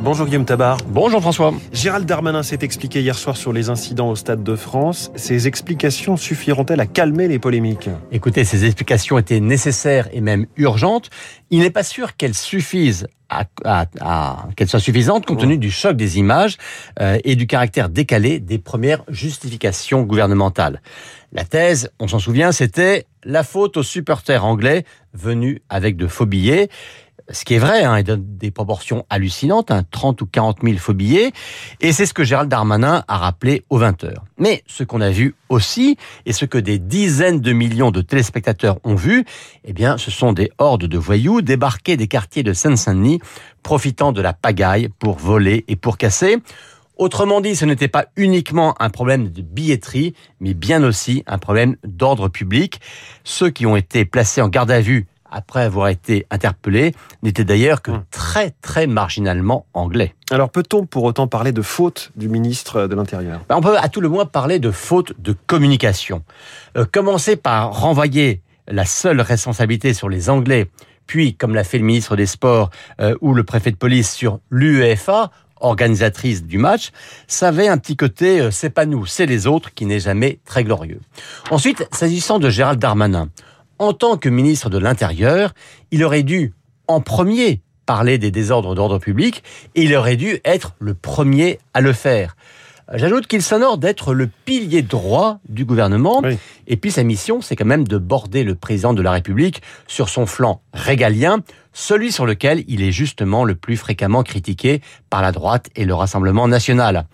Bonjour Guillaume Tabar. Bonjour François. Gérald Darmanin s'est expliqué hier soir sur les incidents au Stade de France. Ces explications suffiront-elles à calmer les polémiques? Écoutez, ces explications étaient nécessaires et même urgentes. Il n'est pas sûr qu'elles suffisent à, qu'elles soient suffisantes compte tenu du choc des images euh, et du caractère décalé des premières justifications gouvernementales. La thèse, on s'en souvient, c'était la faute aux supporters anglais venus avec de faux billets ce qui est vrai, hein, il donne des proportions hallucinantes, hein, 30 ou 40 000 faux billets, et c'est ce que Gérald Darmanin a rappelé aux 20 heures. Mais ce qu'on a vu aussi, et ce que des dizaines de millions de téléspectateurs ont vu, eh bien, ce sont des hordes de voyous débarqués des quartiers de Seine-Saint-Denis, profitant de la pagaille pour voler et pour casser. Autrement dit, ce n'était pas uniquement un problème de billetterie, mais bien aussi un problème d'ordre public. Ceux qui ont été placés en garde à vue après avoir été interpellé, n'était d'ailleurs que hum. très très marginalement anglais. Alors peut-on pour autant parler de faute du ministre de l'Intérieur? Ben, On peut à tout le moins parler de faute de communication. Euh, commencer par renvoyer la seule responsabilité sur les Anglais, puis comme l'a fait le ministre des Sports euh, ou le préfet de police sur l'UEFA, organisatrice du match, ça avait un petit côté euh, c'est pas nous, c'est les autres qui n'est jamais très glorieux. Ensuite, s'agissant de Gérald Darmanin, en tant que ministre de l'Intérieur, il aurait dû en premier parler des désordres d'ordre public et il aurait dû être le premier à le faire. J'ajoute qu'il s'honore d'être le pilier droit du gouvernement. Et puis sa mission, c'est quand même de border le président de la République sur son flanc régalien, celui sur lequel il est justement le plus fréquemment critiqué par la droite et le Rassemblement national.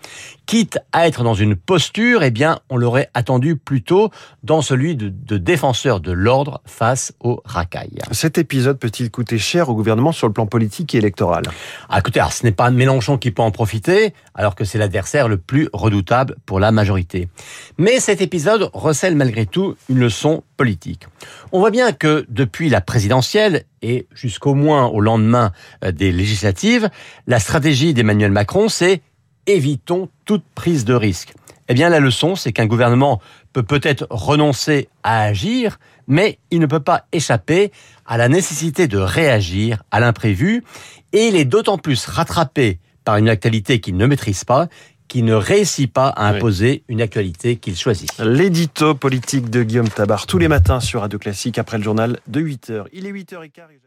Quitte à être dans une posture, eh bien, on l'aurait attendu plutôt dans celui de, défenseur de l'ordre face aux racailles. Cet épisode peut-il coûter cher au gouvernement sur le plan politique et électoral? Ah, Écoutez, ce n'est pas Mélenchon qui peut en profiter, alors que c'est l'adversaire le plus redoutable pour la majorité. Mais cet épisode recèle malgré tout une leçon politique. On voit bien que depuis la présidentielle et jusqu'au moins au lendemain euh, des législatives, la stratégie d'Emmanuel Macron, c'est évitons toute prise de risque. Eh bien, la leçon, c'est qu'un gouvernement peut peut-être renoncer à agir, mais il ne peut pas échapper à la nécessité de réagir à l'imprévu, et il est d'autant plus rattrapé par une actualité qu'il ne maîtrise pas qui ne réussit pas à imposer une actualité qu'il choisit. L'édito politique de Guillaume Tabar tous les matins sur Radio Classique après le journal de 8h. Il est 8h15.